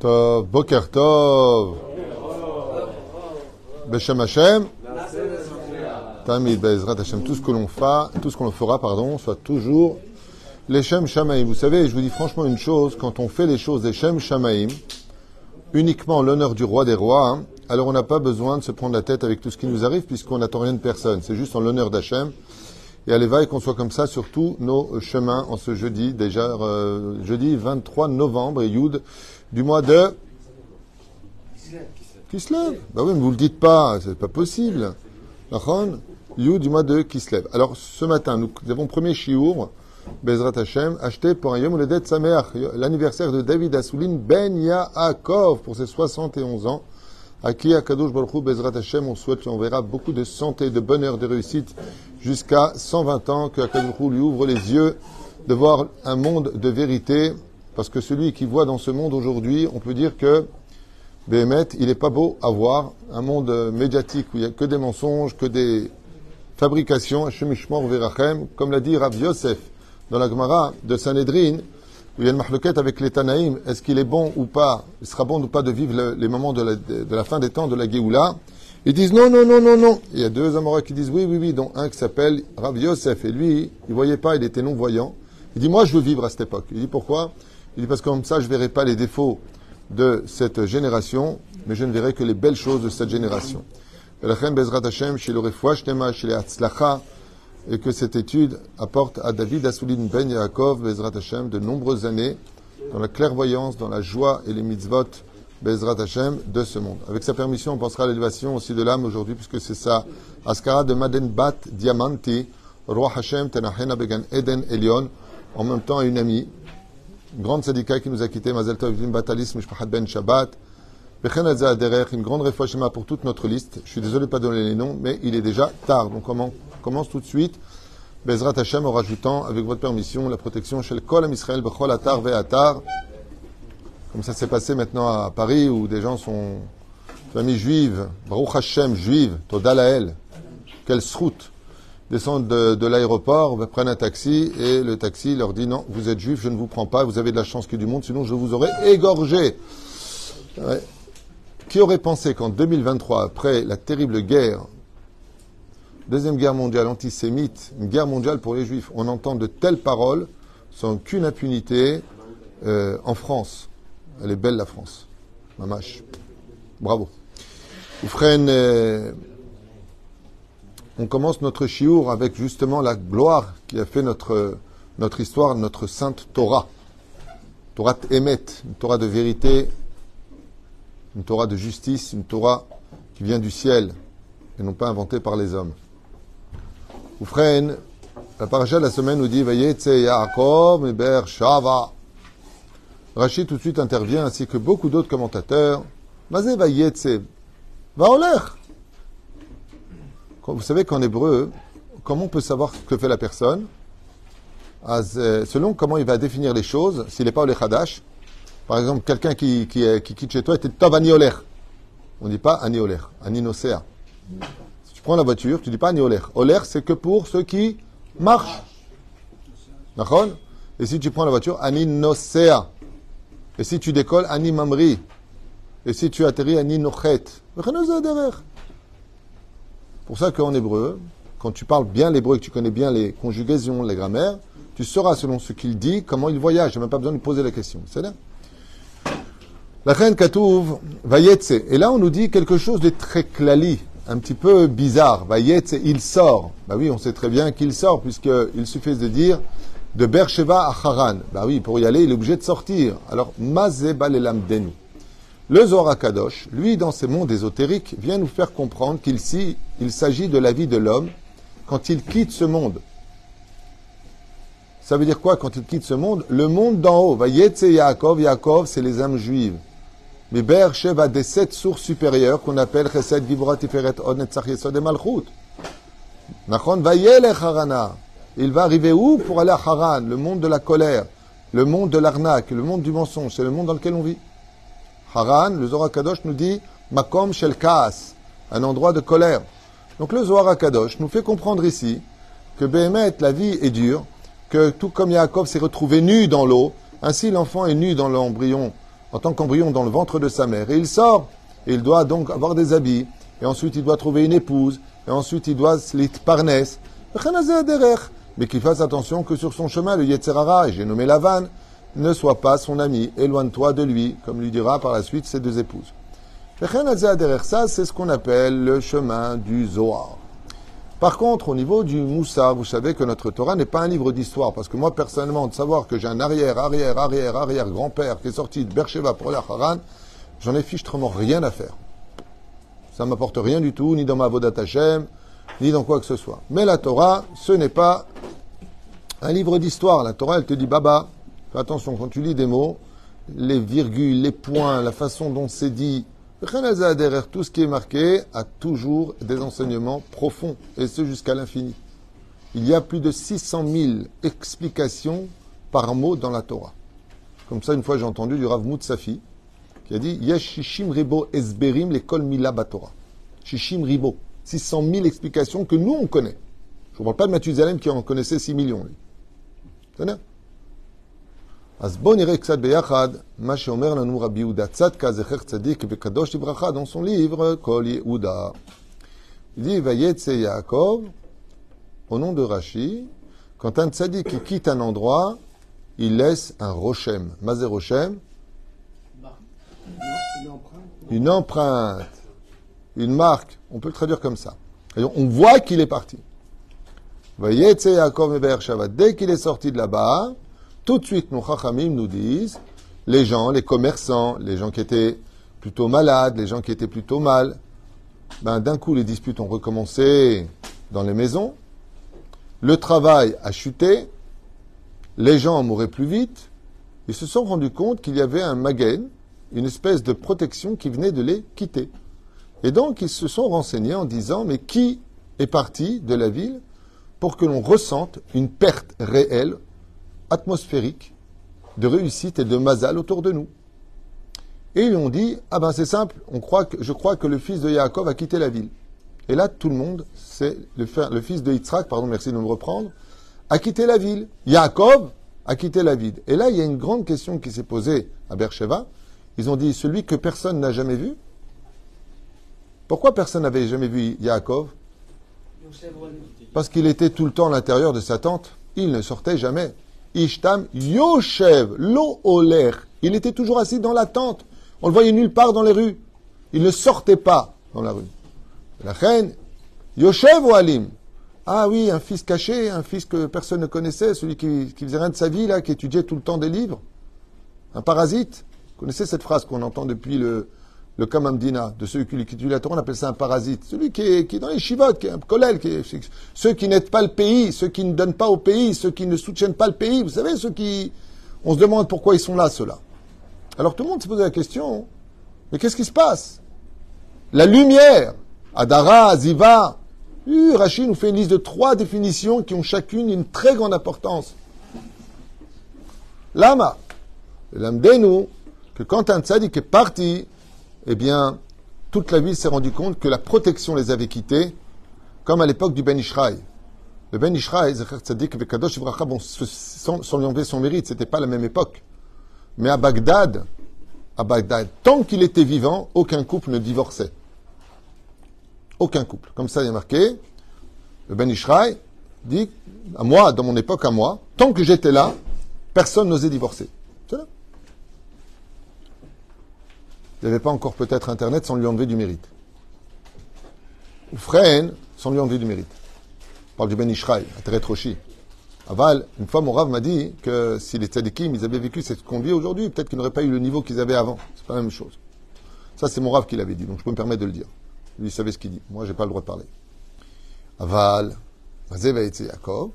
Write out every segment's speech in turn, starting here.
Tov, Boker Tov. Beshem Hashem. Tamid Bezrat Hashem. Tout ce que l'on fera, tout ce qu'on fera, pardon, soit toujours les Shem Shamaim. Vous savez, je vous dis franchement une chose, quand on fait les choses des Shem Shamaim, uniquement en l'honneur du roi des rois, hein, alors on n'a pas besoin de se prendre la tête avec tout ce qui nous arrive puisqu'on n'attend rien de personne. C'est juste en l'honneur d'Hachem. Et va et qu'on soit comme ça sur tous nos chemins en ce jeudi, déjà euh, jeudi 23 novembre et Youd du mois de Kislev. Bah oui, mais vous le dites pas, c'est pas possible. Youd du mois de Kislev. Alors ce matin, nous avons premier chiour, Bezrat Hashem, acheté pour un Yom Uledet Sameach, l'anniversaire de David Assouline Ben Yaakov pour ses 71 ans. À qui, à Kadosh Baruch Hu, Bezrat Hashem, on souhaite, on verra beaucoup de santé, de bonheur, de réussite jusqu'à 120 ans, que Akadosh Baruch Hu lui ouvre les yeux de voir un monde de vérité, parce que celui qui voit dans ce monde aujourd'hui, on peut dire que Béhémet, il n'est pas beau à voir, un monde médiatique où il n'y a que des mensonges, que des fabrications, comme l'a dit Rav Yosef dans la Gemara de Sanhedrin, il y a une mahloquette avec les Tanaïm, est-ce qu'il est bon ou pas, il sera bon ou pas de vivre les moments de la, fin des temps, de la Géoula? Ils disent non, non, non, non, non. Il y a deux Amoras qui disent oui, oui, oui, dont un qui s'appelle Rav Yosef. Et lui, il voyait pas, il était non-voyant. Il dit, moi, je veux vivre à cette époque. Il dit, pourquoi? Il dit, parce que comme ça, je verrai pas les défauts de cette génération, mais je ne verrai que les belles choses de cette génération et que cette étude apporte à David Assoulin Ben Yaakov, Bezrat Hashem, de nombreuses années dans la clairvoyance, dans la joie et les mitzvot, Bezrat Hashem, de ce monde. Avec sa permission, on pensera à l'élévation aussi de l'âme aujourd'hui, puisque c'est ça. Askara de Maden Bat Diamanti, Roi Hashem, Tenahena Began Eden Elion, en même temps à une amie, grande syndicale qui nous a quittés, Mazel Tov Batalism Ben Shabbat, une grande réfoua Shema pour toute notre liste. Je suis désolé de pas donner les noms, mais il est déjà tard. Donc on commence tout de suite. Bezrat Hashem en rajoutant, avec votre permission, la protection chez le Kol Am Israël, Bechol Atar. Comme ça s'est passé maintenant à Paris, où des gens sont familles juives, Baruch Hashem, juives, Toda Lael, quelle sroute, descendent de, l'aéroport, prennent un taxi, et le taxi leur dit non, vous êtes juif, je ne vous prends pas, vous avez de la chance ait du monde, sinon je vous aurais égorgé. Qui aurait pensé qu'en 2023, après la terrible guerre, deuxième guerre mondiale antisémite, une guerre mondiale pour les juifs, on entend de telles paroles sans aucune impunité euh, en France Elle est belle la France. Mamache. Bravo. Oufren, euh, on commence notre chiour avec justement la gloire qui a fait notre, notre histoire, notre sainte Torah. Torah Emet, une Torah de vérité, une Torah de justice, une Torah qui vient du ciel et non pas inventée par les hommes. Oufren, la paracha de la semaine nous dit Vayetse Yaakov Ber Shava. Rachid tout de suite intervient ainsi que beaucoup d'autres commentateurs. Mazé Vayetse Vaoler. Vous savez qu'en hébreu, comment on peut savoir ce que fait la personne? Euh, Selon comment il va définir les choses, s'il n'est pas au par exemple, quelqu'un qui, qui, qui, quitte chez toi était Tov Anioler. On ne dit pas Anioler, Aninocea. Si tu prends la voiture, tu ne dis pas Anioler. Oler, c'est que pour ceux qui marchent. D'accord? Et si tu prends la voiture, Aninocea. Et si tu décolles, Animamri. Et si tu atterris, Aninochet. Pour ça qu'en hébreu, quand tu parles bien l'hébreu et que tu connais bien les conjugaisons, les grammaires, tu sauras selon ce qu'il dit comment il voyage. Je n'ai même pas besoin de poser la question. C'est là. La reine Katouv, Vayetse. Et là, on nous dit quelque chose de très clali, un petit peu bizarre. Vayetse, il sort. Bah oui, on sait très bien qu'il sort, puisqu'il suffit de dire de Beersheba à Haran. Bah oui, pour y aller, il est obligé de sortir. Alors, Mazeba Denu. Le Zohar Kadosh, lui, dans ses mondes ésotériques, vient nous faire comprendre qu'il il s'agit de la vie de l'homme quand il quitte ce monde. Ça veut dire quoi quand il quitte ce monde? Le monde d'en haut. Vayetse Yaakov, Yaakov, c'est les âmes juives. Mais Beersheba des sept sources supérieures qu'on appelle Chesed, Giborat, Tiferet, Od, Netzach, Yesod et Malchut. Nachon, Vayele Harana. Il va arriver où pour aller à Haran Le monde de la colère, le monde de l'arnaque, le monde du mensonge. C'est le monde dans lequel on vit. Haran, le Zohar Kadosh nous dit Makom Shel Kaas, un endroit de colère. Donc le Zohar Kadosh nous fait comprendre ici que Behemet, la vie est dure, que tout comme Yaakov s'est retrouvé nu dans l'eau, ainsi l'enfant est nu dans l'embryon, en tant qu'embryon dans le ventre de sa mère. Et il sort, et il doit donc avoir des habits, et ensuite il doit trouver une épouse, et ensuite il doit se parnes. Mais qu'il fasse attention que sur son chemin, le Yetzerara, et j'ai nommé Lavan, ne soit pas son ami, éloigne-toi de lui, comme lui dira par la suite ses deux épouses. Ça, c'est ce qu'on appelle le chemin du Zohar. Par contre, au niveau du Moussa, vous savez que notre Torah n'est pas un livre d'histoire, parce que moi, personnellement, de savoir que j'ai un arrière, arrière, arrière, arrière grand-père qui est sorti de Bercheva pour la Haran, j'en ai fichtrement rien à faire. Ça ne m'apporte rien du tout, ni dans ma Vodat Hashem, ni dans quoi que ce soit. Mais la Torah, ce n'est pas un livre d'histoire. La Torah, elle te dit, Baba, fais attention, quand tu lis des mots, les virgules, les points, la façon dont c'est dit, derrière tout ce qui est marqué a toujours des enseignements profonds, et ce jusqu'à l'infini. Il y a plus de 600 000 explications par mot dans la Torah. Comme ça, une fois, j'ai entendu du Rav Moutsafi, qui a dit Yesh Shishim Ribo Esberim l'école Mila Batora. Shishim Ribo. 600 000 explications que nous, on connaît. Je ne parle pas de Mathusalem qui en connaissait 6 millions, lui. אז בואו נראה קצת ביחד מה שאומר לנו רבי יהודה צדקה, זכר צדיק וקדוש לברכה, dans son livre כל יהודה. Il dit, ויצא יעקב, au nom de Rashi, quand un tzaddik quitte un endroit, il laisse un rochem. Mazé rochem Une empreinte. Une marque. On peut le traduire comme ça. Et on voit qu'il est parti. Vayetse Yaakov Dès qu'il est sorti de là-bas, tout de suite, nos chachamim nous disent, les gens, les commerçants, les gens qui étaient plutôt malades, les gens qui étaient plutôt mal, ben, d'un coup, les disputes ont recommencé dans les maisons, le travail a chuté, les gens mouraient plus vite, ils se sont rendus compte qu'il y avait un magen, une espèce de protection qui venait de les quitter. Et donc, ils se sont renseignés en disant, mais qui est parti de la ville pour que l'on ressente une perte réelle atmosphérique de réussite et de mazal autour de nous. Et ils ont dit, ah ben c'est simple, on croit que, je crois que le fils de Yaakov a quitté la ville. Et là, tout le monde, c'est le, le, fils de Yitzhak, pardon, merci de me reprendre, a quitté la ville. Yaakov a quitté la ville. Et là, il y a une grande question qui s'est posée à Beersheba. Ils ont dit, celui que personne n'a jamais vu. Pourquoi personne n'avait jamais vu Yaakov? Parce qu'il était tout le temps à l'intérieur de sa tente. Il ne sortait jamais. Ishtam Yoshev, lo oler. Il était toujours assis dans la tente. On le voyait nulle part dans les rues. Il ne sortait pas dans la rue. La reine, Yoshev ou Alim? Ah oui, un fils caché, un fils que personne ne connaissait, celui qui, qui faisait rien de sa vie, là, qui étudiait tout le temps des livres. Un parasite. Vous connaissez cette phrase qu'on entend depuis le, le Kamamdina, de ceux qui, étudient la Torah, on appelle ça un parasite. Celui qui est, qui dans les chivotes, qui est un collèle, qui est, ceux qui n'aident pas le pays, ceux qui ne donnent pas au pays, ceux qui ne soutiennent pas le pays. Vous savez, ceux qui, on se demande pourquoi ils sont là, ceux-là. Alors tout le monde s'est posé la question, mais qu'est-ce qui se passe? La lumière, Adara, Ziva, uh, Rachid nous fait une liste de trois définitions qui ont chacune une très grande importance. Lama, nous que quand un tzaddik est parti, eh bien, toute la ville s'est rendue compte que la protection les avait quittés, comme à l'époque du Ben Ishraï. Le Ben Ishraï, bon, sans, lui enlever son mérite, c'était pas la même époque. Mais à Bagdad, à tant qu'il était vivant, aucun couple ne divorçait. Aucun couple. Comme ça, il a marqué, le Ben Ishraï dit, à moi, dans mon époque, à moi, tant que j'étais là, personne n'osait divorcer. C'est là. Il n'y avait pas encore peut-être Internet sans lui enlever du mérite. Ou Frein sans lui enlever du mérite. On parle du Ben Ishraï, à Roshi. Aval, une fois mon Rav m'a dit que si les tzadikim, ils avaient vécu cette qu'on vit aujourd'hui, peut-être qu'ils n'auraient pas eu le niveau qu'ils avaient avant. C'est pas la même chose. Ça, c'est mon Rav qui l'avait dit, donc je peux me permettre de le dire. Lui, il savait ce qu'il dit. Moi, j'ai pas le droit de parler. Aval, Yaakov,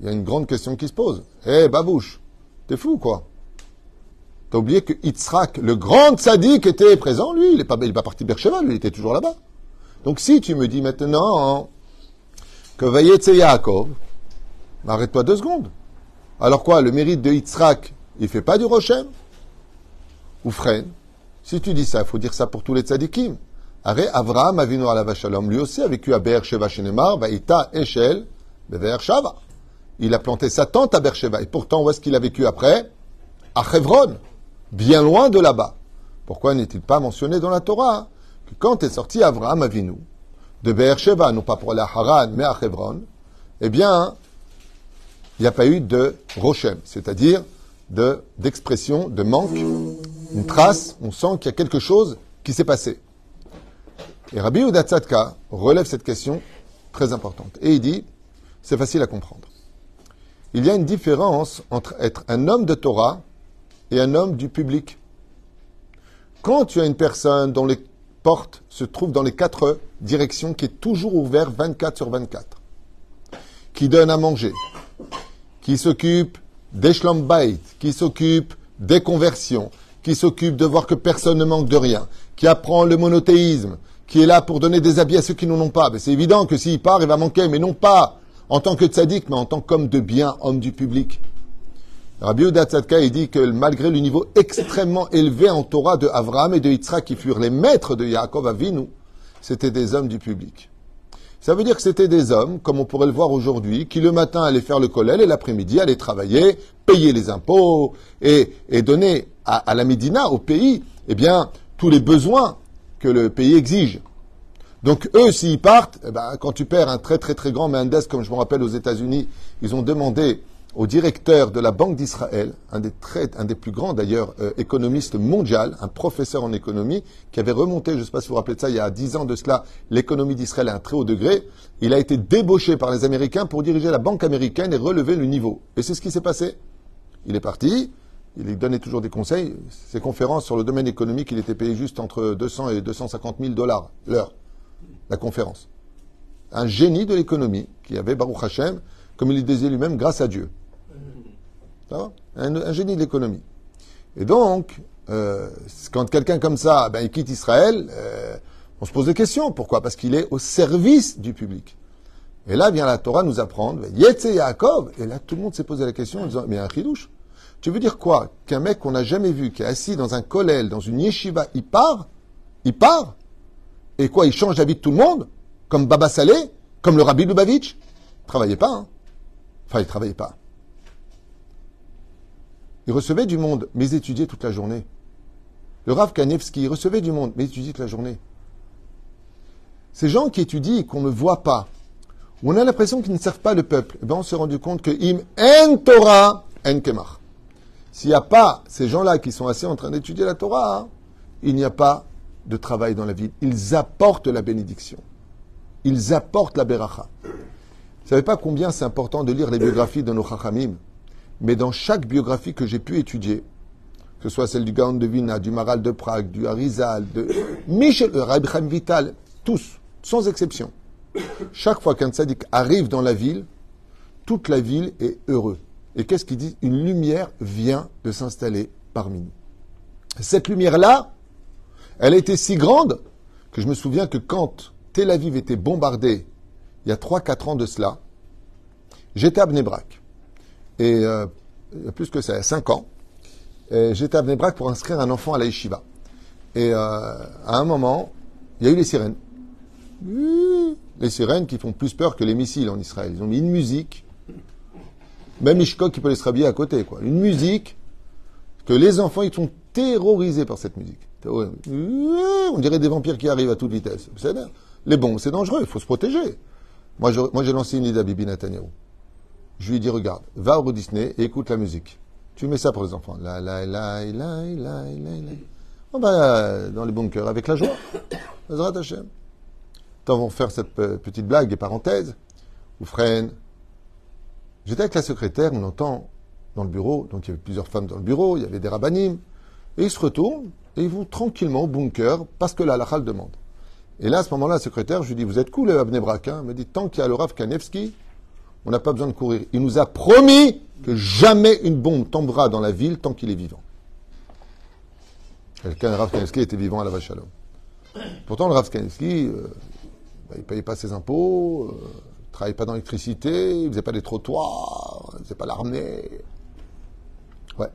il y a une grande question qui se pose. Eh, hey, babouche, t'es fou, quoi? T'as oublié que Yitzhak, le grand sadique, était présent, lui. Il n'est pas, il pas parti Bercheva, lui, il était toujours là-bas. Donc si tu me dis maintenant que Vayetse Yaakov, arrête-toi deux secondes. Alors quoi, le mérite de Yitzhak, il fait pas du Rochem Ou freine Si tu dis ça, il faut dire ça pour tous les tzadikim. Arrête, Avraham Avinu lui aussi a vécu à Be'er Sheva Shenemar, Vaïta Eshel, Be'er Shava. il a planté sa tente à Beersheba. Et pourtant, où est-ce qu'il a vécu après? À Hebron, bien loin de là-bas. Pourquoi n'est-il pas mentionné dans la Torah que quand est sorti Avraham Avinu de Beersheba, non pas pour à Haran, mais à Hebron, eh bien, il n'y a pas eu de Rochem, c'est-à-dire de, d'expression, de manque, une trace, on sent qu'il y a quelque chose qui s'est passé. Et Rabbi Udatzadka relève cette question très importante. Et il dit, c'est facile à comprendre. Il y a une différence entre être un homme de Torah et un homme du public. Quand tu as une personne dont les portes se trouvent dans les quatre directions, qui est toujours ouvert 24 sur 24, qui donne à manger, qui s'occupe des bait, qui s'occupe des conversions, qui s'occupe de voir que personne ne manque de rien, qui apprend le monothéisme, qui est là pour donner des habits à ceux qui n'en ont pas. C'est évident que s'il part, il va manquer, mais non pas en tant que tzaddik, mais en tant qu'homme de bien, homme du public. Rabbi Uda il dit que malgré le niveau extrêmement élevé en Torah de Avraham et de Yitzhak, qui furent les maîtres de Yaakov Avinu, c'était des hommes du public. Ça veut dire que c'était des hommes, comme on pourrait le voir aujourd'hui, qui le matin allaient faire le collèle et l'après-midi allaient travailler, payer les impôts et, donner à, la Médina, au pays, eh bien, tous les besoins que le pays exige. Donc eux, s'ils partent, eh ben, quand tu perds un très très très grand Mendes, comme je me rappelle aux États-Unis, ils ont demandé au directeur de la Banque d'Israël, un des, plus grands d'ailleurs euh, économistes mondiaux, un professeur en économie, qui avait remonté, je ne sais pas si vous vous rappelez de ça, il y a dix ans de cela, l'économie d'Israël à un très haut degré. Il a été débauché par les Américains pour diriger la Banque américaine et relever le niveau. Et c'est ce qui s'est passé. Il est parti, il donnait toujours des conseils. Ses conférences sur le domaine économique, il était payé juste entre 200 et 250 000 dollars l'heure, la conférence. Un génie de l'économie qui avait Baruch Hashem, comme il le disait lui-même, grâce à Dieu. Un, génie de l'économie. Et donc, euh, quand quelqu'un comme ça, ben, il quitte Israël, euh, on se pose des questions. Pourquoi? Parce qu'il est au service du public. Et là vient la Torah nous apprendre, Yetze Yaakov, et là tout le monde s'est posé la question en disant, mais un chidouche, tu veux dire quoi? Qu'un mec qu'on n'a jamais vu, qui est assis dans un kollel, dans une yeshiva, il part? Il part? Et quoi, il change la vie de tout le monde? Comme Baba Saleh? Comme le Rabbi Lubavitch? Il travaillait pas, hein. Enfin, il travaillait pas. Il recevait du monde, mais il étudiait toute la journée. Le Rav Kanevski, il recevait du monde, mais il étudiait toute la journée. Ces gens qui étudient et qu'on ne voit pas, où on a l'impression qu'ils ne servent pas le peuple, eh ben on s'est rendu compte que im en Torah en. S'il n'y a pas ces gens-là qui sont assis en train d'étudier la Torah, hein, il n'y a pas de travail dans la vie. Ils apportent la bénédiction. Ils apportent la beracha. Vous savez pas combien c'est important de lire les biographies de nos chachamim? Mais dans chaque biographie que j'ai pu étudier, que ce soit celle du Gaon de Vina, du Maral de Prague, du Harizal, de Michel, euh, Rabbi Vital, tous, sans exception. Chaque fois qu'un tzaddik arrive dans la ville, toute la ville est heureuse. Et qu'est-ce qu'il dit Une lumière vient de s'installer parmi nous. Cette lumière-là, elle a été si grande que je me souviens que quand Tel Aviv était bombardée, il y a 3-4 ans de cela, j'étais à Bnebrak. Et euh, plus que ça, 5 ans. J'étais à Bnebrak pour inscrire un enfant à la yeshiva. Et euh, à un moment, il y a eu les sirènes. Les sirènes qui font plus peur que les missiles en Israël. Ils ont mis une musique. Même Ishkok qui peut les rhabiller à côté, quoi. Une musique que les enfants, ils sont terrorisés par cette musique. On dirait des vampires qui arrivent à toute vitesse. Les bombes, c'est dangereux, il faut se protéger. Moi, j'ai lancé une idée à Bibi Netanyahu. Je lui dit, regarde, va au Disney et écoute la musique. Tu mets ça pour les enfants. La, la, la, la, la, la, On va dans les bunkers avec la joie. Azrat Hashem. Tant vont faire cette petite blague et parenthèse. Ou freine. J'étais avec la secrétaire, on entend dans le bureau, donc il y avait plusieurs femmes dans le bureau, il y avait des rabbinim, et ils se retournent et ils vont tranquillement au bunker parce que la halakha le demande. Et là, à ce moment-là, la secrétaire, je lui dis, vous êtes cool, Abnebrak, hein? Elle me dit, tant qu'il y a le Rav Kanevski, on n'a pas besoin de courir. Il nous a promis que jamais une bombe tombera dans la ville tant qu'il est vivant. Quelqu'un, Rav était vivant à la vache Pourtant, le Rav euh, bah, il ne payait pas ses impôts, euh, il ne travaillait pas dans l'électricité, il ne faisait pas des trottoirs, il ne faisait pas l'armée. Ouais.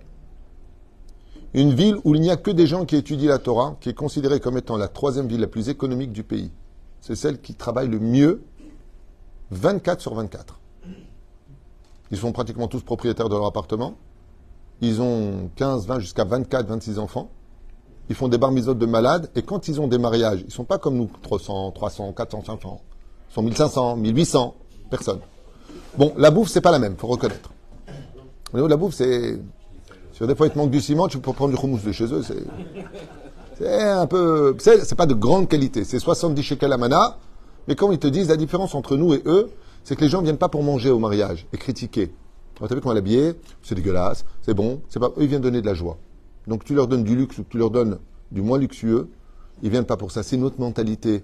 Une ville où il n'y a que des gens qui étudient la Torah, qui est considérée comme étant la troisième ville la plus économique du pays. C'est celle qui travaille le mieux 24 sur 24. Ils sont pratiquement tous propriétaires de leur appartement. Ils ont 15, 20, jusqu'à 24, 26 enfants. Ils font des bar de malades. Et quand ils ont des mariages, ils ne sont pas comme nous, 300, 300, 400, 500. Ils sont 1500, 1800 personnes. Bon, la bouffe, c'est pas la même, faut reconnaître. Au la bouffe, c'est. Si des fois il te manque du ciment, tu peux prendre du houmous de chez eux, c'est. C'est un peu. C'est pas de grande qualité. C'est 70 shekels à mana. Mais comme ils te disent, la différence entre nous et eux, c'est que les gens ne viennent pas pour manger au mariage et critiquer. Tu as vu comment l'habiller C'est dégueulasse, c'est bon, c'est pas. Ils viennent donner de la joie. Donc tu leur donnes du luxe ou tu leur donnes du moins luxueux, ils viennent pas pour ça. C'est une autre mentalité.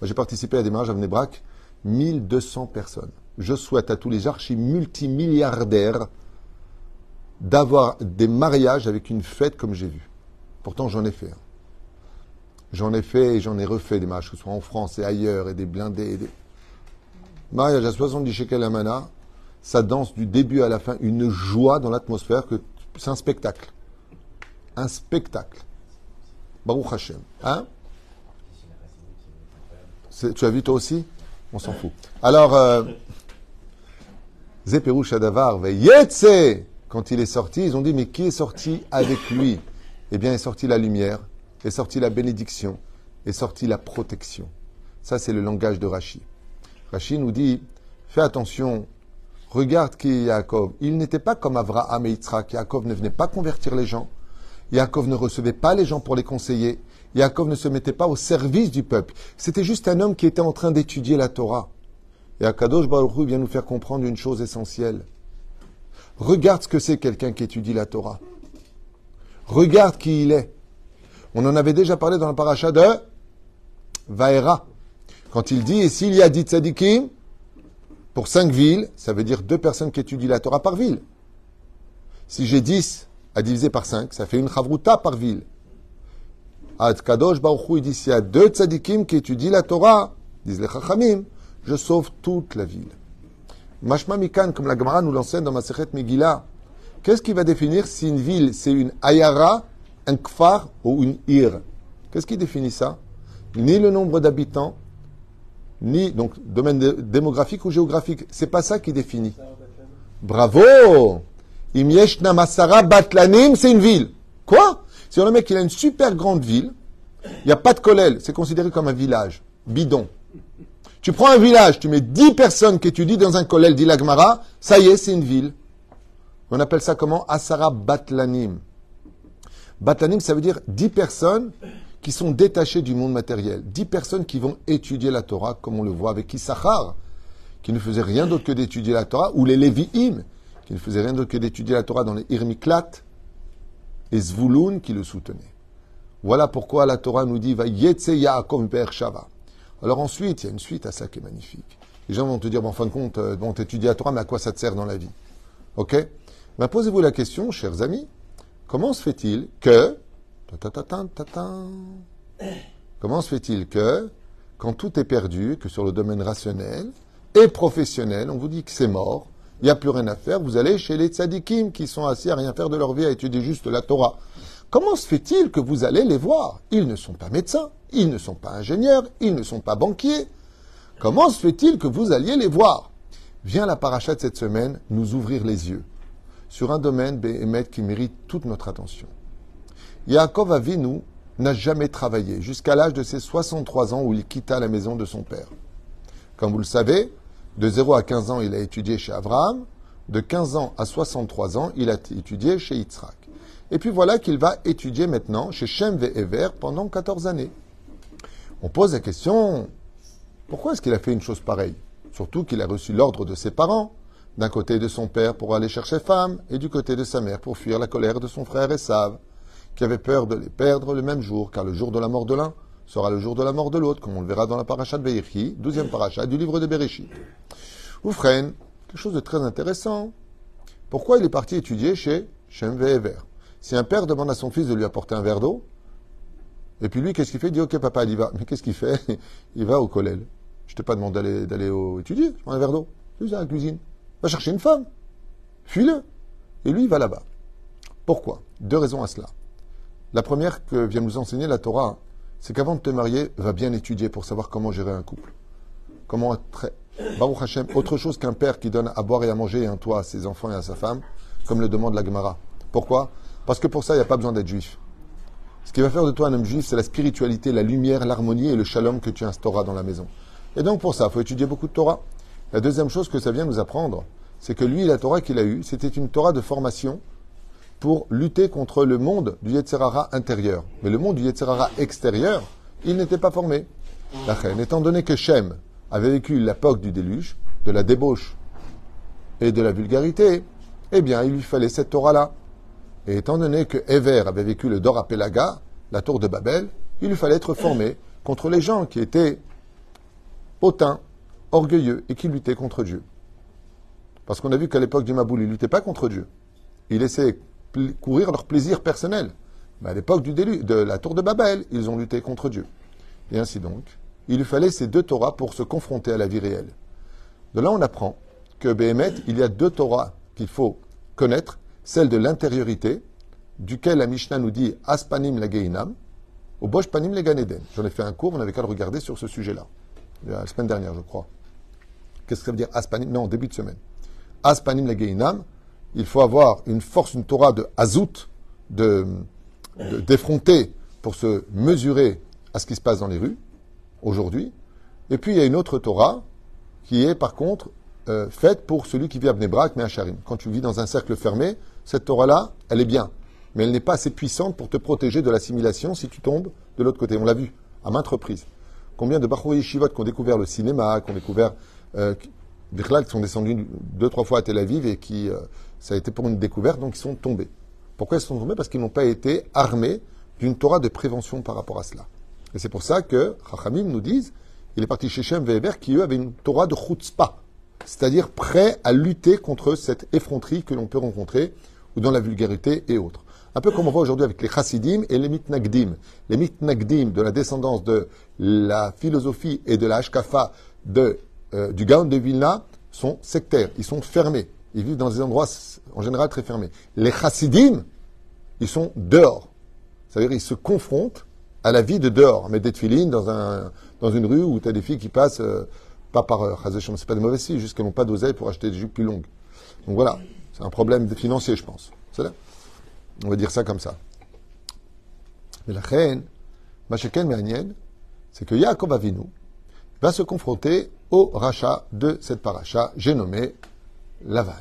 Moi, j'ai participé à des mariages à Vnebrac, 1200 personnes. Je souhaite à tous les archis multimilliardaires d'avoir des mariages avec une fête comme j'ai vu. Pourtant, j'en ai fait. J'en ai fait et j'en ai refait des mariages, que ce soit en France et ailleurs, et des blindés. Et des... Mariage à 70 shekels à mana, ça danse du début à la fin, une joie dans l'atmosphère que c'est un spectacle. Un spectacle. Baruch Hashem. Hein? Tu as vu toi aussi? On s'en fout. Alors, euh, Zeperouch Adavar, quand il est sorti, ils ont dit, mais qui est sorti avec lui? Eh bien, est sorti la lumière, est sorti la bénédiction, est sorti la protection. Ça, c'est le langage de Rashi. Rashi nous dit, fais attention, regarde qui est Yaakov. Il n'était pas comme Avraham et Yitzhak. Yaakov ne venait pas convertir les gens. Yaakov ne recevait pas les gens pour les conseiller. Yaakov ne se mettait pas au service du peuple. C'était juste un homme qui était en train d'étudier la Torah. Et Akadosh Baruch vient nous faire comprendre une chose essentielle. Regarde ce que c'est quelqu'un qui étudie la Torah. Regarde qui il est. On en avait déjà parlé dans le paracha de Vaera. Quand il dit, et s'il y a dit tzadikim, pour cinq villes, ça veut dire deux personnes qui étudient la Torah par ville. Si j'ai dix à diviser par cinq, ça fait une chavruta par ville. Ad Kadosh Baruch il dit, s'il y a deux tzadikim qui étudient la Torah, disent les chachamim, je sauve toute la ville. Mashma Mikan, comme la Gemara nous l'enseigne dans ma Sechet Megillah, qu'est-ce qui va définir si une ville, c'est une ayara, un kfar ou une ir? Qu'est-ce qui définit ça? Ni le nombre d'habitants, ni donc domaine démographique ou géographique. C'est pas ça qui définit. Bravo Imyesh Namasara Batlanim, c'est une ville. Quoi? Si un mec il a une super grande ville, il n'y a pas de collèle, c'est considéré comme un village, bidon. Tu prends un village, tu mets 10 personnes qui étudient dans un collège d'Ilagmara, ça y est, c'est une ville. On appelle ça comment? Asara Batlanim. Batlanim, ça veut dire 10 personnes qui sont détachées du monde matériel. 10 personnes qui vont étudier la Torah, comme on le voit avec Issachar, qui ne faisait rien d'autre que d'étudier la Torah, ou les Lévi'im, qui ne faisaient rien d'autre que d'étudier la Torah dans les Irmiklat, et Zvouloun qui le soutenaient. Voilà pourquoi la Torah nous dit Va Yetse Yaakov Shava. Alors ensuite, il y a une suite à ça qui est magnifique. Les gens vont te dire, en fin de compte, euh, bon, t'étudies la Torah, mais à quoi ça te sert dans la vie? Ok? Ben, Posez-vous la question, chers amis, comment se fait-il que... Comment se fait-il que, quand tout est perdu, que sur le domaine rationnel et professionnel, on vous dit que c'est mort, il n'y a plus rien à faire, vous allez chez les tzadikim qui sont assis à rien faire de leur vie, à étudier juste la Torah. Comment se fait-il que vous allez les voir? Ils ne sont pas médecins, ils ne sont pas ingénieurs, ils ne sont pas banquiers. Comment se fait-il que vous alliez les voir? Vient la paracha de cette semaine nous ouvrir les yeux sur un domaine, Béhémet, qui mérite toute notre attention. Yaakov Avinu n'a jamais travaillé jusqu'à l'âge de ses 63 ans où il quitta la maison de son père. Comme vous le savez, de 0 à 15 ans, il a étudié chez Abraham. De 15 ans à 63 ans, il a étudié chez Yitzhak. Et puis voilà qu'il va étudier maintenant chez Shem Ever pendant 14 années. On pose la question, pourquoi est-ce qu'il a fait une chose pareille? Surtout qu'il a reçu l'ordre de ses parents, d'un côté de son père pour aller chercher femme, et du côté de sa mère pour fuir la colère de son frère Esav, qui avait peur de les perdre le même jour, car le jour de la mort de l'un sera le jour de la mort de l'autre, comme on le verra dans la paracha de Beirchi, douzième paracha du livre de Bereshit. Oufren, quelque chose de très intéressant. Pourquoi il est parti étudier chez Shem Ever si un père demande à son fils de lui apporter un verre d'eau, et puis lui, qu'est-ce qu'il fait? Il dit, ok papa, il y va. Mais qu'est-ce qu'il fait? Il va au collège. Je t'ai pas demandé d'aller étudier, je prends un verre d'eau. Tu à la cuisine. Va chercher une femme. Fuis-le. Et lui, il va là-bas. Pourquoi? Deux raisons à cela. La première que vient nous enseigner la Torah, c'est qu'avant de te marier, va bien étudier pour savoir comment gérer un couple. comment très, Baruch Hashem, autre chose qu'un père qui donne à boire et à manger et un toit à ses enfants et à sa femme, comme le demande la Gemara. Pourquoi? Parce que pour ça, il n'y a pas besoin d'être juif. Ce qui va faire de toi un homme juif, c'est la spiritualité, la lumière, l'harmonie et le shalom que tu instauras dans la maison. Et donc pour ça, il faut étudier beaucoup de Torah. La deuxième chose que ça vient nous apprendre, c'est que lui, la Torah qu'il a eue, c'était une Torah de formation pour lutter contre le monde du Yetzerara intérieur. Mais le monde du Yetzerara extérieur, il n'était pas formé. La reine, étant donné que Shem avait vécu l'époque du déluge, de la débauche et de la vulgarité, eh bien, il lui fallait cette Torah-là. Et étant donné que Ever avait vécu le Dor Pelaga, la tour de Babel, il lui fallait être formé contre les gens qui étaient hautains, orgueilleux et qui luttaient contre Dieu. Parce qu'on a vu qu'à l'époque du Maboul, ils ne luttaient pas contre Dieu. Ils laissaient courir leur plaisir personnel. Mais à l'époque du déluge, de la tour de Babel, ils ont lutté contre Dieu. Et ainsi donc, il lui fallait ces deux Torahs pour se confronter à la vie réelle. De là, on apprend que Béhémet, il y a deux Torahs qu'il faut connaître, celle de l'intériorité, duquel la Mishnah nous dit Aspanim la Geinam, ou Bosh Panim le Ganeden. J'en ai fait un cours, on avait qu'à le regarder sur ce sujet-là, la semaine dernière, je crois. Qu'est-ce que ça veut dire Aspanim? Non, début de semaine. Aspanim la Geinam, il faut avoir une force, une Torah de Azout, de, d'effronter pour se mesurer à ce qui se passe dans les rues, aujourd'hui. Et puis il y a une autre Torah qui est par contre euh, faite pour celui qui vit à Bnebrak, mais à Sharim. Quand tu vis dans un cercle fermé, cette Torah-là, elle est bien. Mais elle n'est pas assez puissante pour te protéger de l'assimilation si tu tombes de l'autre côté. On l'a vu à maintes reprises. Combien de Bachoui Shivot qui ont découvert le cinéma, qui ont découvert. Euh, qui sont descendus deux, trois fois à Tel Aviv et qui. Euh, ça a été pour une découverte, donc ils sont tombés. Pourquoi ils sont tombés? Parce qu'ils n'ont pas été armés d'une Torah de prévention par rapport à cela. Et c'est pour ça que Chachamim nous disent il est parti chez Shem Ve'ever qui, eux, avaient une Torah de chutzpah, c'est-à-dire prêt à lutter contre cette effronterie que l'on peut rencontrer, ou dans la vulgarité et autres. Un peu comme on voit aujourd'hui avec les chassidim et les mitnagdim. Les mitnagdim de la descendance de la philosophie et de la hashkafa de, euh, du Gaon de Vilna sont sectaires, ils sont fermés. Ils vivent dans des endroits en général très fermés. Les chassidim, ils sont dehors. C'est-à-dire ils se confrontent à la vie de dehors. Mettre des tefilines dans, un, dans une rue où tu as des filles qui passent, euh, pas par euh, c'est pas des mauvaises filles, juste qu'elles n'ont pas d'oseille pour acheter des jupes plus longues. Donc voilà, c'est un problème financier, je pense. C'est. On va dire ça comme ça. Mais la reine, Macheken Me'anienne, c'est que Yaakov Avinu va se confronter au rachat de cette paracha, j'ai nommé Lavan.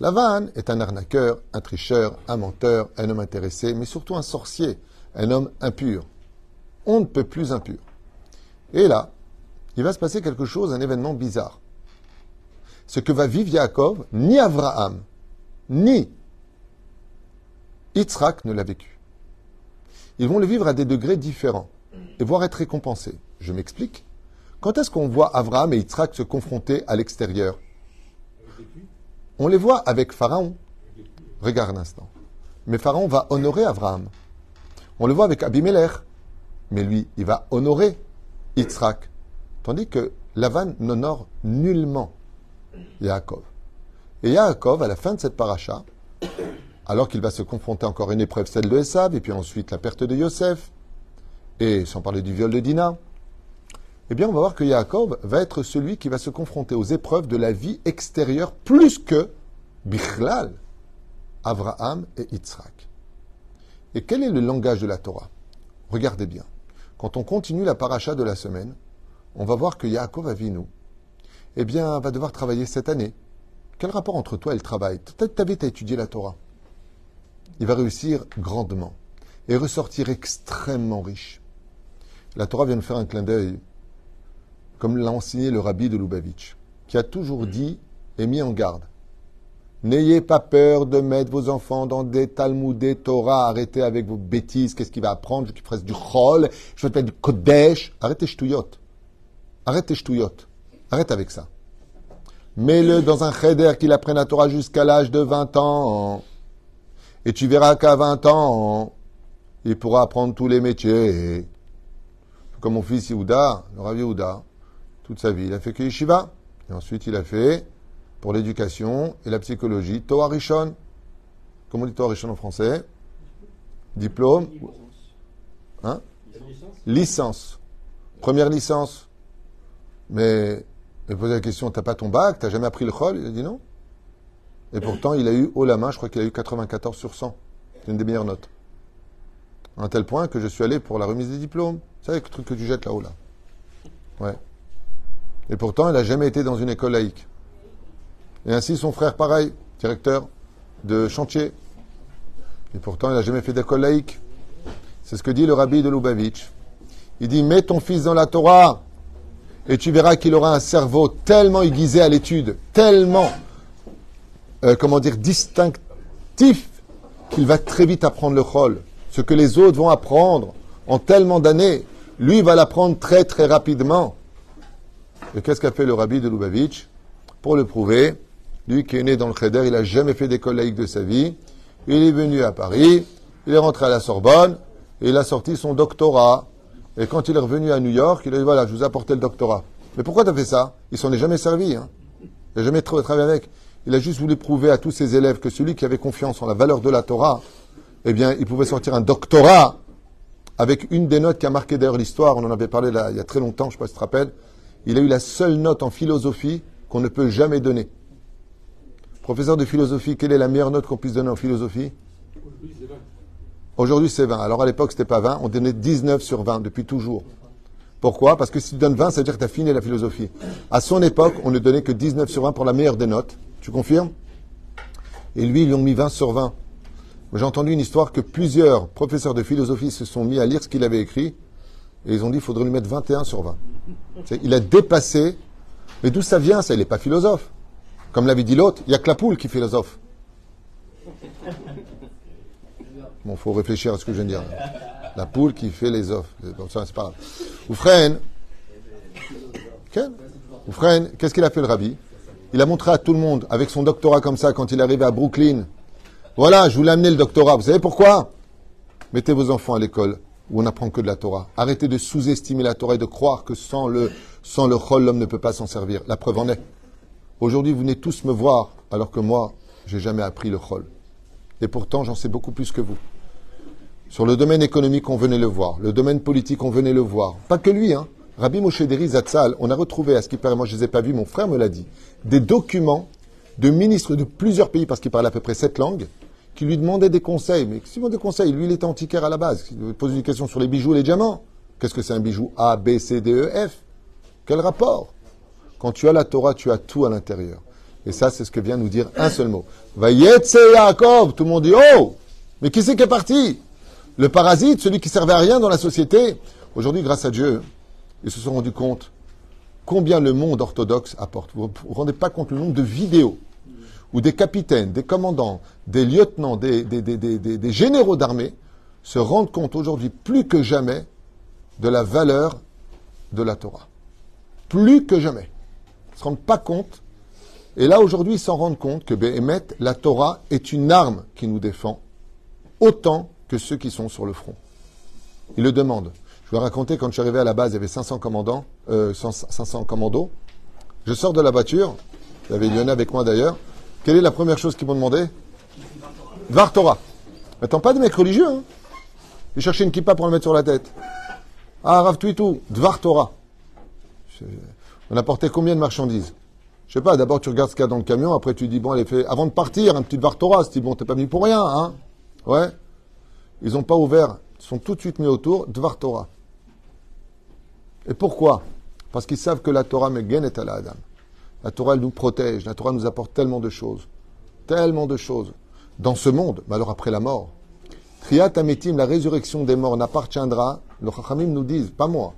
Lavan est un arnaqueur, un tricheur, un menteur, un homme intéressé, mais surtout un sorcier, un homme impur on ne peut plus impur. Et là, il va se passer quelque chose, un événement bizarre. Ce que va vivre Yaakov, ni Abraham, ni Yitzhak ne l'a vécu. Ils vont le vivre à des degrés différents et voire être récompensés. Je m'explique. Quand est-ce qu'on voit Abraham et Yitzhak se confronter à l'extérieur? On les voit avec Pharaon. Regarde un instant. Mais Pharaon va honorer Abraham. On le voit avec Abimelech mais lui, il va honorer Yitzhak. Tandis que Lavan n'honore nullement Yaakov. Et Yaakov, à la fin de cette paracha, alors qu'il va se confronter encore à une épreuve, celle de Esav, et puis ensuite la perte de Yosef, et sans parler du viol de Dina, eh bien, on va voir que Yaakov va être celui qui va se confronter aux épreuves de la vie extérieure plus que Bichlal, Abraham et Yitzhak. Et quel est le langage de la Torah? Regardez bien. Quand on continue la paracha de la semaine, on va voir que Yaakov Avinu, eh bien, va devoir travailler cette année. Quel rapport entre toi et le travail? Peut-être tu avais étudié la Torah? Il va réussir grandement et ressortir extrêmement riche. La Torah vient de faire un clin d'œil, comme l'a enseigné le rabbi de Lubavitch, qui a toujours dit et mis en garde N'ayez pas peur de mettre vos enfants dans des Talmudés Torah. Arrêtez avec vos bêtises. Qu'est-ce qu'il va apprendre Je vais fasse du Chol. Je vais faire du Kodesh. Arrêtez Shtuyot. Arrêtez Shtuyot. Arrête avec ça. Mets-le dans un cheder qu'il apprenne la Torah jusqu'à l'âge de 20 ans. Et tu verras qu'à 20 ans, il pourra apprendre tous les métiers. Comme mon fils Yehuda, le Rav Yehuda, toute sa vie, il a fait que Yeshiva. Et ensuite, il a fait pour l'éducation et la psychologie. Toa Rishon. Comment dit Toa Rishon en français? Diplôme Hein? Licence. Première licence. Mais il posé la question, t'as pas ton bac, t'as jamais appris le chol? Il a dit non. Et pourtant, il a eu haut la main, je crois qu'il a eu 94 sur 100. C'est une des meilleures notes. À un tel point que je suis allé pour la remise des diplômes. Vous savez, le truc que tu jettes là-haut, là. Ouais. Et pourtant, il n'a jamais été dans une école laïque. Et ainsi, son frère, pareil, directeur de chantier. Et pourtant, il n'a jamais fait d'école laïque. C'est ce que dit le rabbi de Lubavitch. Il dit, mets ton fils dans la Torah et tu verras qu'il aura un cerveau tellement aiguisé à l'étude, tellement, euh, comment dire, distinctif, qu'il va très vite apprendre le chol. Ce que les autres vont apprendre en tellement d'années, lui va l'apprendre très très rapidement. Et qu'est-ce qu'a fait le rabbi de Lubavitch Pour le prouver, lui qui est né dans le Cheder, il n'a jamais fait d'école laïque de sa vie. Il est venu à Paris, il est rentré à la Sorbonne, et il a sorti son doctorat. Et quand il est revenu à New York, il a dit voilà, je vous ai apporté le doctorat. Mais pourquoi tu as fait ça Il s'en est jamais servi. Hein. Il n'a jamais travaillé avec. Il a juste voulu prouver à tous ses élèves que celui qui avait confiance en la valeur de la Torah, eh bien, il pouvait sortir un doctorat avec une des notes qui a marqué d'ailleurs l'histoire. On en avait parlé là, il y a très longtemps, je ne sais pas si tu te rappelles. Il a eu la seule note en philosophie qu'on ne peut jamais donner. Professeur de philosophie, quelle est la meilleure note qu'on puisse donner en philosophie Aujourd'hui, c'est 20. Alors à l'époque, c'était pas 20. On donnait 19 sur 20 depuis toujours. Pourquoi? Parce que si tu donnes 20, ça veut dire que tu as fini la philosophie. À son époque, on ne donnait que 19 sur 20 pour la meilleure des notes. Tu confirmes? Et lui, ils lui ont mis 20 sur 20. J'ai entendu une histoire que plusieurs professeurs de philosophie se sont mis à lire ce qu'il avait écrit et ils ont dit qu'il faudrait lui mettre 21 sur 20. Il a dépassé. Mais d'où ça vient ça? Il n'est pas philosophe. Comme l'avait dit l'autre, il n'y a que la poule qui est philosophe. Bon, il faut réfléchir à ce que je viens de dire. La poule qui fait les offres. c'est pas grave. Oufren, Oufren, qu'est-ce qu'il a fait le rabbi? Il a montré à tout le monde, avec son doctorat comme ça, quand il est arrivé à Brooklyn. Voilà, je voulais amener le doctorat. Vous savez pourquoi? Mettez vos enfants à l'école où on n'apprend que de la Torah. Arrêtez de sous-estimer la Torah et de croire que sans le, sans le chol, l'homme ne peut pas s'en servir. La preuve en est. Aujourd'hui, vous venez tous me voir, alors que moi, j'ai jamais appris le chol. Et pourtant, j'en sais beaucoup plus que vous. Sur le domaine économique, on venait le voir. Le domaine politique, on venait le voir. Pas que lui, hein. Rabbi Moshe Deri Zatzal, on a retrouvé, à ce qui paraît, moi je ne les ai pas vus, mon frère me l'a dit, des documents de ministres de plusieurs pays, parce qu'il parlait à peu près sept langues, qui lui demandaient des conseils. Mais si des conseils, lui il était antiquaire à la base. Il pose une question sur les bijoux et les diamants. Qu'est-ce que c'est un bijou A, B, C, D, E, F? Quel rapport? Quand tu as la Torah, tu as tout à l'intérieur. Et ça, c'est ce que vient nous dire un seul mot. Vayetse Yaakov. Tout le monde dit Oh Mais qui c'est qui est parti? Le parasite, celui qui servait à rien dans la société. Aujourd'hui, grâce à Dieu, ils se sont rendus compte combien le monde orthodoxe apporte. Vous ne vous rendez pas compte le nombre de vidéos où des capitaines, des commandants, des lieutenants, des, généraux d'armée se rendent compte aujourd'hui plus que jamais de la valeur de la Torah. Plus que jamais. Ils ne se rendent pas compte et là, aujourd'hui, ils s'en rendent compte que Béhémet, la Torah, est une arme qui nous défend autant que ceux qui sont sur le front. Ils le demandent. Je vais raconter, quand je suis arrivé à la base, il y avait 500 commandants, 500 euh, commandos. Je sors de la voiture, il y avait Lionel avec moi d'ailleurs. Quelle est la première chose qu'ils m'ont demandé Dvar Torah. Attends, pas de mec religieux, hein cherchaient une kippa pour le mettre sur la tête. Ah, Rav tout, Dvar Torah. On apportait combien de marchandises je sais pas, d'abord tu regardes ce qu'il y a dans le camion, après tu dis, bon, elle est fait, avant de partir, un petit Vartora, tu dis, bon, t'es pas venu pour rien, hein. Ouais. Ils n'ont pas ouvert, ils sont tout de suite mis autour, Dvar Torah. Et pourquoi? Parce qu'ils savent que la Torah Megen est à la Adam. La Torah, nous protège, la Torah nous apporte tellement de choses. Tellement de choses. Dans ce monde, mais alors après la mort. Triat Ametim, la résurrection des morts n'appartiendra, le Chachamim nous disent, pas moi,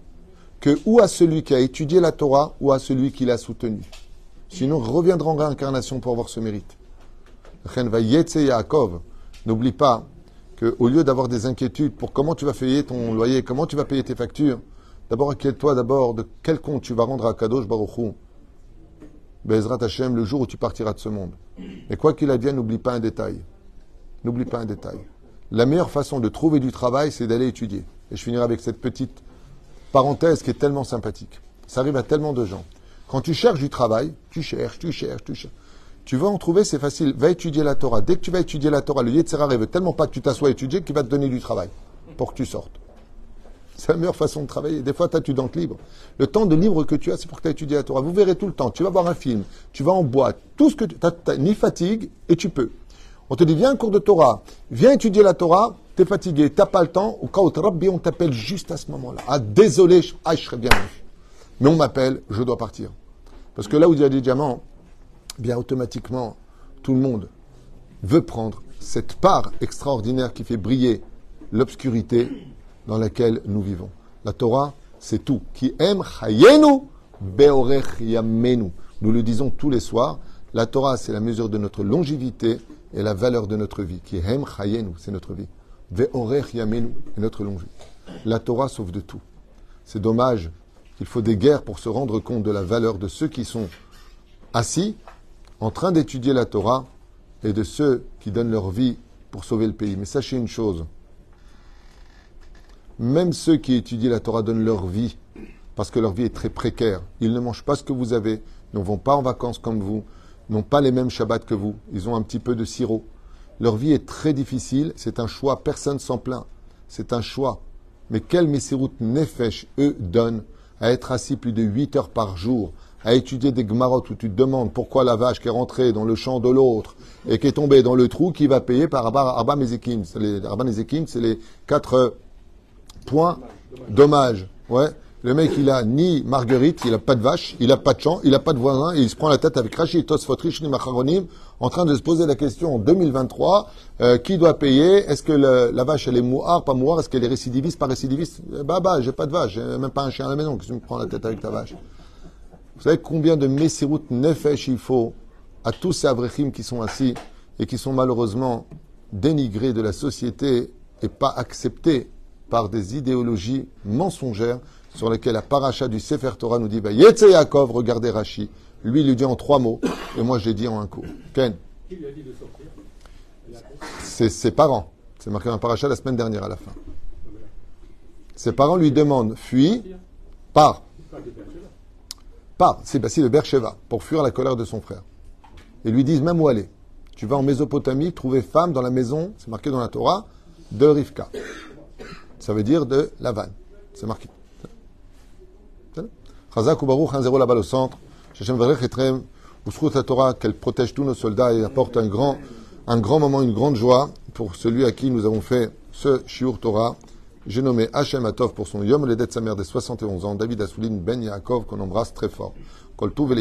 que ou à celui qui a étudié la Torah ou à celui qui l'a soutenue. Sinon, reviendra en réincarnation pour avoir ce mérite. Yaakov. N'oublie pas qu'au lieu d'avoir des inquiétudes pour comment tu vas payer ton loyer, comment tu vas payer tes factures, d'abord inquiète-toi d'abord de quel compte tu vas rendre à Kadosh Baruchou. Bezrat Hashem, le jour où tu partiras de ce monde. Et quoi qu'il advienne, n'oublie pas un détail. N'oublie pas un détail. La meilleure façon de trouver du travail, c'est d'aller étudier. Et je finirai avec cette petite parenthèse qui est tellement sympathique. Ça arrive à tellement de gens. Quand tu cherches du travail, tu cherches, tu cherches, tu cherches. Tu vas en trouver, c'est facile. Va étudier la Torah. Dès que tu vas étudier la Torah, le Yetzirah ne veut tellement pas que tu t'assoies à étudier qu'il va te donner du travail pour que tu sortes. C'est la meilleure façon de travailler. Des fois, tu as du temps libre. Le temps de libre que tu as, c'est pour que tu étudies la Torah. Vous verrez tout le temps. Tu vas voir un film, tu vas en boîte, tout ce que tu n'as ni fatigue et tu peux. On te dit, viens cours de Torah, viens étudier la Torah, tu es fatigué, tu n'as pas le temps. Au cas où Rabbi, on t'appelle juste à ce moment-là. Ah, désolé, je, ah, je serais bien. Mais on m'appelle, je dois partir. Parce que là où il y a des diamants, bien automatiquement, tout le monde veut prendre cette part extraordinaire qui fait briller l'obscurité dans laquelle nous vivons. La Torah, c'est tout. Qui aime chayenu beorech yamenu. Nous le disons tous les soirs. La Torah, c'est la mesure de notre longévité et la valeur de notre vie. Qui aime chayenu, c'est notre vie. Beorech yamenu est notre longévité. La Torah sauve de tout. C'est dommage qu'il faut des guerres pour se rendre compte de la valeur de ceux qui sont assis en train d'étudier la Torah et de ceux qui donnent leur vie pour sauver le pays. Mais sachez une chose, même ceux qui étudient la Torah donnent leur vie parce que leur vie est très précaire. Ils ne mangent pas ce que vous avez, ne vont pas en vacances comme vous, n'ont pas les mêmes Shabbats que vous, ils ont un petit peu de sirop. Leur vie est très difficile, c'est un choix, personne s'en plaint. C'est un choix. Mais quel Messirut Nefesh, eux, donnent à être assis plus de 8 heures par jour, à étudier des gmarottes où tu te demandes pourquoi la vache qui est rentrée dans le champ de l'autre et qui est tombée dans le trou, qui va payer par Arba Mezekim. Les Arba c'est les quatre points dommage. Ouais. Le mec, il a ni marguerite, il a pas de vache, il a pas de champ, il a pas de voisin, et il se prend la tête avec Rachid Tosfot Rishni Macharonim, en train de se poser la question en 2023, euh, qui doit payer? Est-ce que la vache, elle est mouard, pas mouard? Est-ce qu'elle est récidiviste, pas récidiviste? Bah bah, j'ai pas de vache, j'ai même pas un chien à la maison, qui me prend la tête avec ta vache? Vous savez combien de Messirut Nefesh il faut à tous ces Avrechim qui sont assis et qui sont malheureusement dénigrés de la société et pas acceptés? Par des idéologies mensongères sur lesquelles la paracha du Sefer Torah nous dit bah, Yaakov, regardez Rashi. Lui, il lui dit en trois mots, et moi, je l'ai dit en un coup. Ken Qui lui a dit de sortir? C'est ses parents. C'est marqué dans la paracha la semaine dernière à la fin. Ses parents lui demandent fuis, pars. Pars, c'est bah, le Bercheva, pour fuir la colère de son frère. Et lui disent même où aller? Tu vas en Mésopotamie trouver femme dans la maison, c'est marqué dans la Torah, de Rivka. Ça veut dire de Lavan. C'est marqué. Chazak ou Baruch, 1-0 là-bas au centre. Shachem Varech Etrem, la Torah, qu'elle protège tous nos soldats et apporte un grand, un grand moment, une grande joie pour celui à qui nous avons fait ce Shiur Torah. J'ai nommé Hachem Atov pour son Yom Ledet sa mère des 71 ans, David Assouline Ben Yaakov, qu'on embrasse très fort. Kol Tuv